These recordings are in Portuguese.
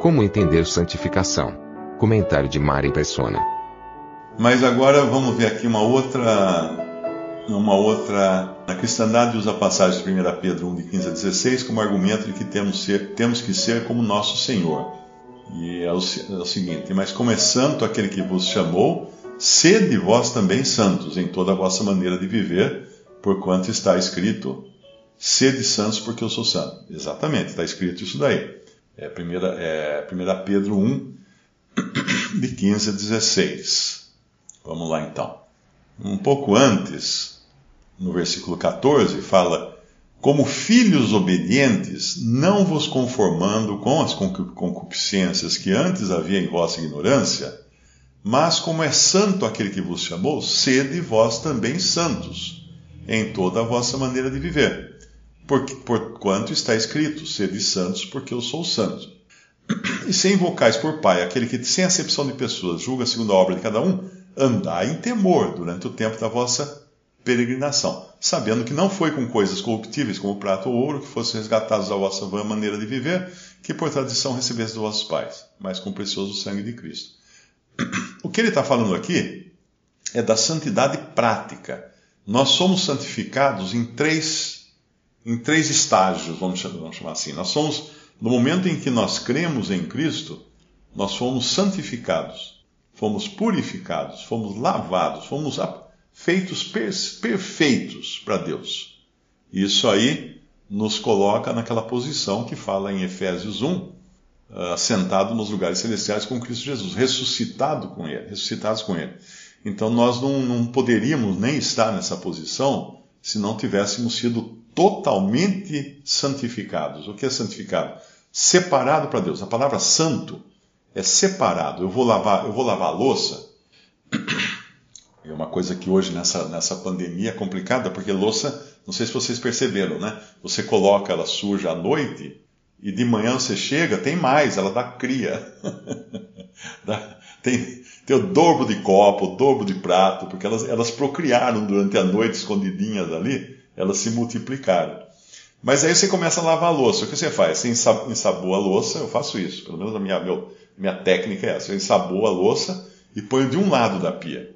Como entender santificação? Comentário de Mari Persona. Mas agora vamos ver aqui uma outra. Uma outra. A cristandade usa a passagem de 1 Pedro 1, de 15 a 16, como argumento de que temos, ser, temos que ser como nosso Senhor. E é o, é o seguinte: Mas como é santo aquele que vos chamou, sede vós também santos em toda a vossa maneira de viver, porquanto está escrito: Sede santos, porque eu sou santo. Exatamente, está escrito isso daí. É 1 é primeira Pedro 1, de 15 a 16. Vamos lá então. Um pouco antes, no versículo 14, fala: Como filhos obedientes, não vos conformando com as concupiscências que antes havia em vossa ignorância, mas como é santo aquele que vos chamou, sede vós também santos em toda a vossa maneira de viver por quanto está escrito, sede santos, porque eu sou santo. E se invocais por Pai aquele que, sem acepção de pessoas, julga segundo a obra de cada um, andai em temor durante o tempo da vossa peregrinação, sabendo que não foi com coisas corruptíveis como prata ou ouro que fossem resgatados da vossa vã maneira de viver, que por tradição recebesse dos vossos pais, mas com o precioso sangue de Cristo. O que ele está falando aqui é da santidade prática. Nós somos santificados em três em três estágios, vamos chamar, assim. Nós somos, no momento em que nós cremos em Cristo, nós fomos santificados, fomos purificados, fomos lavados, fomos feitos perfeitos para Deus. Isso aí nos coloca naquela posição que fala em Efésios 1, ah, assentado nos lugares celestiais com Cristo Jesus, ressuscitado com Ele, ressuscitados com Ele. Então nós não, não poderíamos nem estar nessa posição se não tivéssemos sido totalmente santificados. O que é santificado? Separado para Deus. A palavra santo é separado. Eu vou lavar, eu vou lavar a louça. É uma coisa que hoje nessa, nessa pandemia é complicada, porque louça, não sei se vocês perceberam, né? Você coloca ela suja à noite e de manhã você chega, tem mais, ela dá cria. tem, tem o dobro de copo, o dobro de prato, porque elas, elas procriaram durante a noite escondidinhas ali elas se multiplicaram. Mas aí você começa a lavar a louça. O que você faz? Você ensaboa a louça, eu faço isso, pelo menos a minha, meu, minha técnica é essa. Eu ensaboa a louça e ponho de um lado da pia.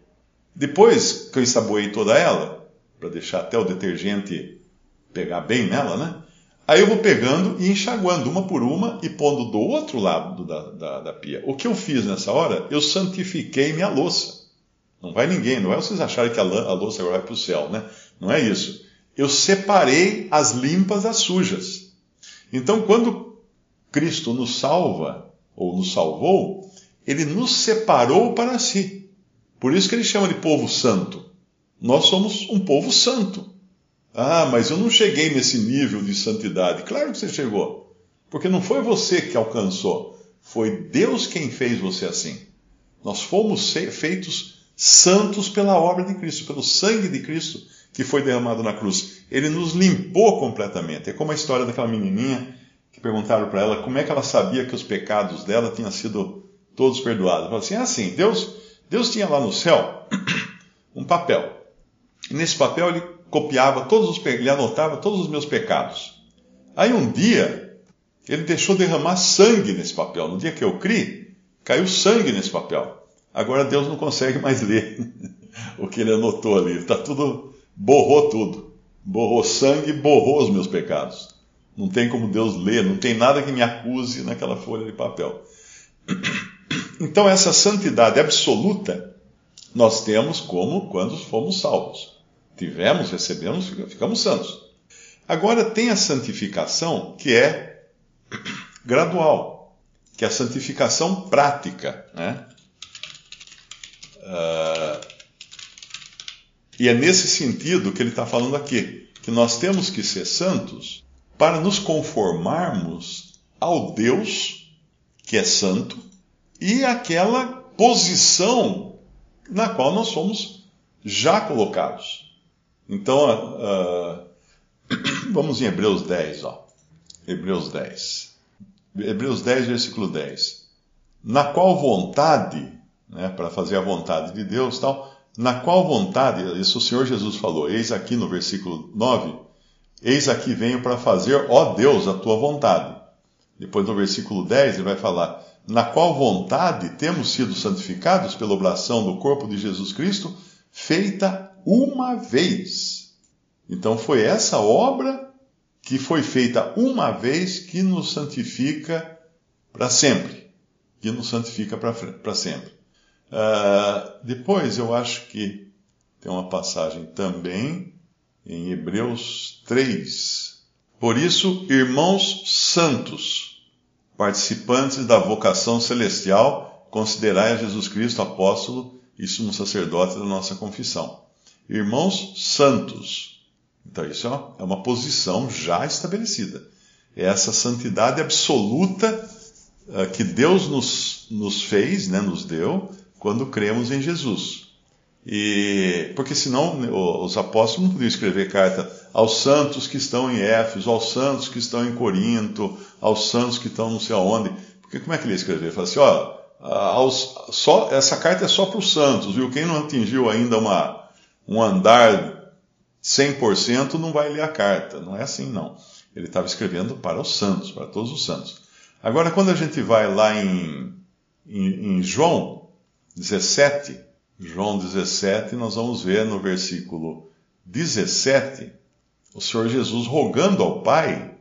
Depois que eu ensaboei toda ela, para deixar até o detergente pegar bem nela, né? Aí eu vou pegando e enxaguando uma por uma e pondo do outro lado da, da, da pia. O que eu fiz nessa hora? Eu santifiquei minha louça. Não vai ninguém, não é vocês acharem que a, a louça agora vai para o céu, né? Não é isso eu separei as limpas das sujas. Então, quando Cristo nos salva, ou nos salvou, ele nos separou para si. Por isso que ele chama de povo santo. Nós somos um povo santo. Ah, mas eu não cheguei nesse nível de santidade. Claro que você chegou. Porque não foi você que alcançou. Foi Deus quem fez você assim. Nós fomos feitos santos pela obra de Cristo, pelo sangue de Cristo que foi derramado na cruz. Ele nos limpou completamente. É como a história daquela menininha que perguntaram para ela como é que ela sabia que os pecados dela tinham sido todos perdoados. Ela falou assim: é assim, Deus, Deus tinha lá no céu um papel. E nesse papel ele copiava todos os ele anotava todos os meus pecados. Aí um dia ele deixou derramar sangue nesse papel. No dia que eu criei, caiu sangue nesse papel. Agora Deus não consegue mais ler o que ele anotou ali. Está tudo borrou tudo. Borrou sangue, borrou os meus pecados. Não tem como Deus ler, não tem nada que me acuse naquela folha de papel. Então, essa santidade absoluta nós temos como quando fomos salvos. Tivemos, recebemos, ficamos santos. Agora, tem a santificação que é gradual, que é a santificação prática. Né? Uh, e é nesse sentido que ele está falando aqui, que nós temos que ser santos para nos conformarmos ao Deus que é santo e aquela posição na qual nós somos já colocados. Então, uh, vamos em Hebreus 10, ó. Hebreus 10. Hebreus 10, versículo 10. Na qual vontade, né, para fazer a vontade de Deus, tal, na qual vontade, isso o Senhor Jesus falou, eis aqui no versículo 9, eis aqui venho para fazer, ó Deus, a tua vontade. Depois no versículo 10 ele vai falar, na qual vontade temos sido santificados pela oblação do corpo de Jesus Cristo, feita uma vez. Então foi essa obra que foi feita uma vez que nos santifica para sempre. Que nos santifica para sempre. Uh, depois eu acho que tem uma passagem também em Hebreus 3. Por isso, irmãos santos, participantes da vocação celestial, considerai a Jesus Cristo apóstolo e sumo sacerdote da nossa confissão. Irmãos santos. Então, isso é uma posição já estabelecida. É essa santidade absoluta uh, que Deus nos, nos fez, né, nos deu, quando cremos em Jesus. E porque senão os apóstolos não podiam escrever carta aos santos que estão em Éfeso, aos santos que estão em Corinto, aos santos que estão não sei aonde. Porque como é que ele ia escrever? Ele fala assim, ó, aos, só, essa carta é só para os santos, viu? Quem não atingiu ainda uma, um andar 100% não vai ler a carta. Não é assim, não. Ele estava escrevendo para os santos, para todos os santos. Agora, quando a gente vai lá em, em, em João 17, João 17, nós vamos ver no versículo 17, o Senhor Jesus rogando ao Pai,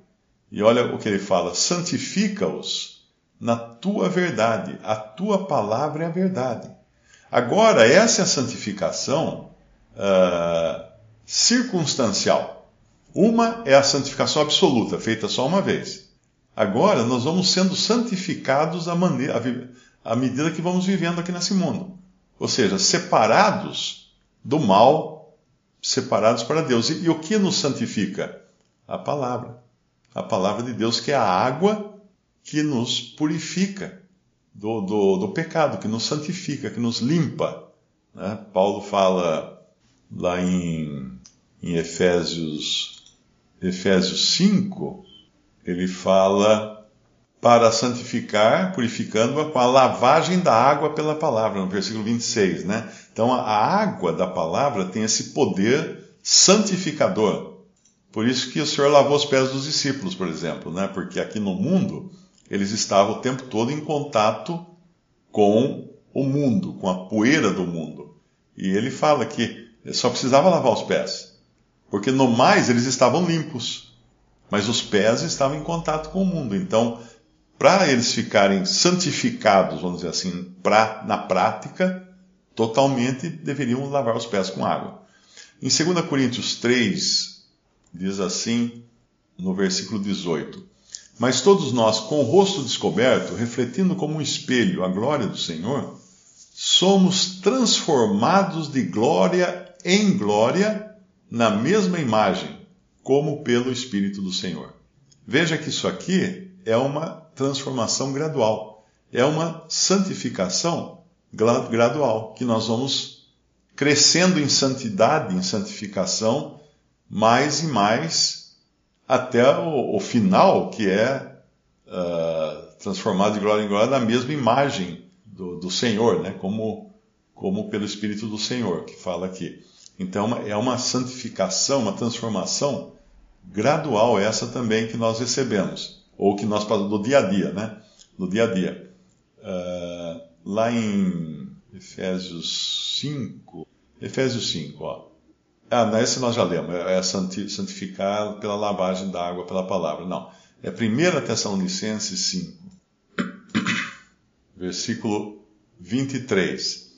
e olha o que ele fala: santifica-os na tua verdade, a tua palavra é a verdade. Agora, essa é a santificação uh, circunstancial. Uma é a santificação absoluta, feita só uma vez. Agora, nós vamos sendo santificados à, maneira, à medida que vamos vivendo aqui nesse mundo. Ou seja, separados do mal, separados para Deus. E, e o que nos santifica? A palavra. A palavra de Deus, que é a água que nos purifica do, do, do pecado, que nos santifica, que nos limpa. Né? Paulo fala lá em, em Efésios, Efésios 5, ele fala para santificar, purificando-a com a lavagem da água pela palavra, no versículo 26, né? Então a água da palavra tem esse poder santificador. Por isso que o Senhor lavou os pés dos discípulos, por exemplo, né? Porque aqui no mundo eles estavam o tempo todo em contato com o mundo, com a poeira do mundo. E ele fala que só precisava lavar os pés, porque no mais eles estavam limpos, mas os pés estavam em contato com o mundo. Então, para eles ficarem santificados, vamos dizer assim, pra, na prática, totalmente deveriam lavar os pés com água. Em 2 Coríntios 3, diz assim, no versículo 18: Mas todos nós, com o rosto descoberto, refletindo como um espelho a glória do Senhor, somos transformados de glória em glória na mesma imagem, como pelo Espírito do Senhor. Veja que isso aqui é uma transformação gradual, é uma santificação gradual, que nós vamos crescendo em santidade, em santificação, mais e mais, até o, o final, que é uh, transformado de glória em glória na mesma imagem do, do Senhor, né? como, como pelo Espírito do Senhor, que fala aqui. Então, é uma santificação, uma transformação gradual, essa também que nós recebemos ou que nós passamos no dia a dia, né? No dia a dia. Uh, lá em Efésios 5, Efésios 5, ó. Ah, nesse nós já lemos, é, é santificar pela lavagem da água pela palavra. Não, é 1 Tessalonicenses 5, versículo 23.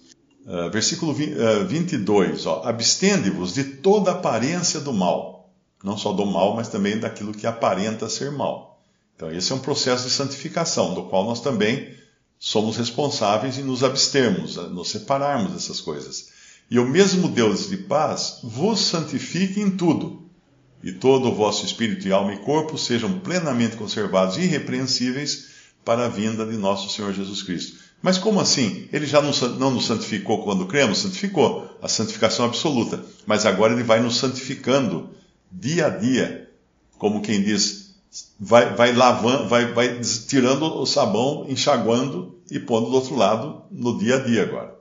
Uh, versículo 20, uh, 22, ó. Abstende-vos de toda aparência do mal. Não só do mal, mas também daquilo que aparenta ser mal então, esse é um processo de santificação, do qual nós também somos responsáveis em nos abstermos, nos separarmos dessas coisas. E o mesmo Deus de paz vos santifique em tudo, e todo o vosso espírito e alma e corpo sejam plenamente conservados irrepreensíveis para a vinda de nosso Senhor Jesus Cristo. Mas como assim? Ele já não, não nos santificou quando cremos? Santificou, a santificação absoluta. Mas agora ele vai nos santificando dia a dia, como quem diz, vai, vai lavando, vai, vai tirando o sabão, enxaguando e pondo do outro lado no dia a dia agora.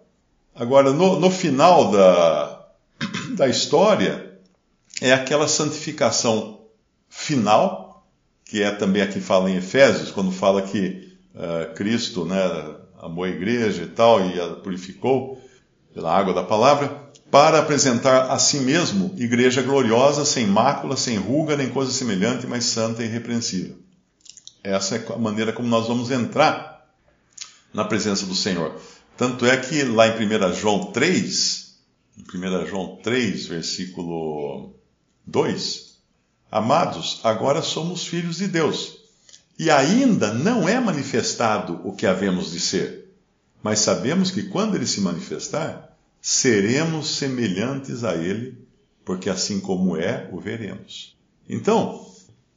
Agora, no, no final da, da história, é aquela santificação final, que é também aqui fala em Efésios, quando fala que uh, Cristo né, amou a igreja e tal, e a purificou pela água da palavra, para apresentar a si mesmo igreja gloriosa, sem mácula, sem ruga, nem coisa semelhante, mas santa e irrepreensível. Essa é a maneira como nós vamos entrar na presença do Senhor. Tanto é que lá em 1 João 3, em 1 João 3, versículo 2, Amados, agora somos filhos de Deus. E ainda não é manifestado o que havemos de ser. Mas sabemos que quando ele se manifestar, seremos semelhantes a ele, porque assim como é, o veremos. Então,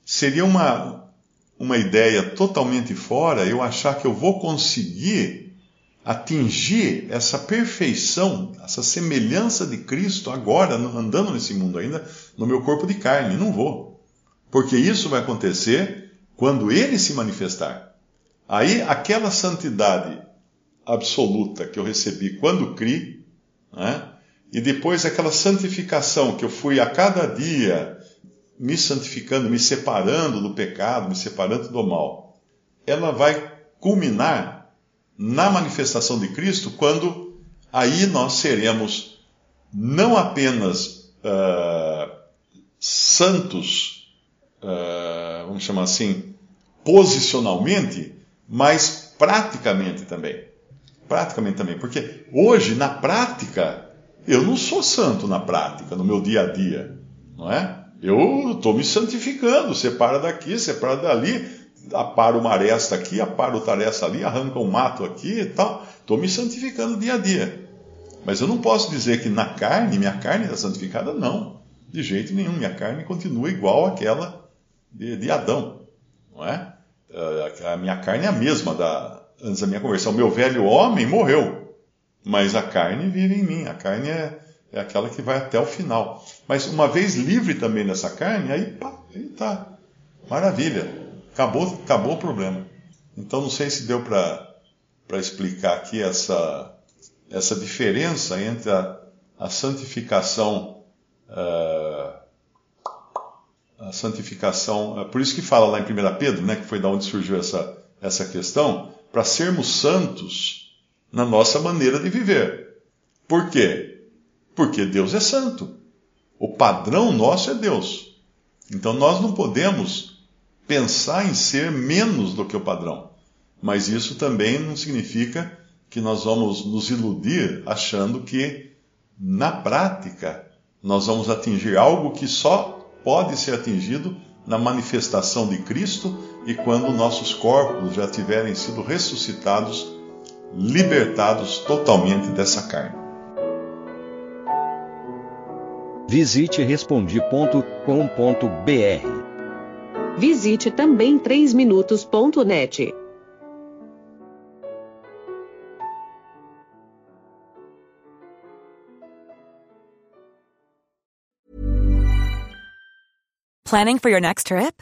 seria uma, uma ideia totalmente fora eu achar que eu vou conseguir atingir essa perfeição, essa semelhança de Cristo agora, andando nesse mundo ainda, no meu corpo de carne. Não vou. Porque isso vai acontecer quando ele se manifestar. Aí, aquela santidade absoluta que eu recebi quando criei, né? e depois aquela santificação que eu fui a cada dia me santificando, me separando do pecado, me separando do mal, ela vai culminar na manifestação de Cristo, quando aí nós seremos não apenas uh, santos, uh, vamos chamar assim, posicionalmente, mas praticamente também. Praticamente também, porque hoje, na prática, eu não sou santo na prática, no meu dia a dia, não é? Eu estou me santificando, separa daqui, separa dali, aparo uma aresta aqui, aparo outra aresta ali, arranca um mato aqui e tal. Estou me santificando dia a dia. Mas eu não posso dizer que na carne, minha carne está santificada, não. De jeito nenhum. Minha carne continua igual àquela de, de Adão. Não é? A minha carne é a mesma da, antes da minha conversão. Meu velho homem morreu. Mas a carne vive em mim. A carne é, é aquela que vai até o final. Mas uma vez livre também dessa carne, aí pá, aí tá. Maravilha. Acabou, acabou o problema. Então não sei se deu para explicar aqui essa, essa diferença entre a, a santificação. Uh, a santificação, uh, por isso que fala lá em 1 Pedro, né, que foi da onde surgiu essa, essa questão, para sermos santos na nossa maneira de viver. Por quê? Porque Deus é santo. O padrão nosso é Deus. Então nós não podemos pensar em ser menos do que o padrão. Mas isso também não significa que nós vamos nos iludir achando que, na prática, nós vamos atingir algo que só pode ser atingido na manifestação de Cristo e quando nossos corpos já tiverem sido ressuscitados, libertados totalmente dessa carne. Visite respondi.com.br Visite também 3minutos.net. Planning for your next trip?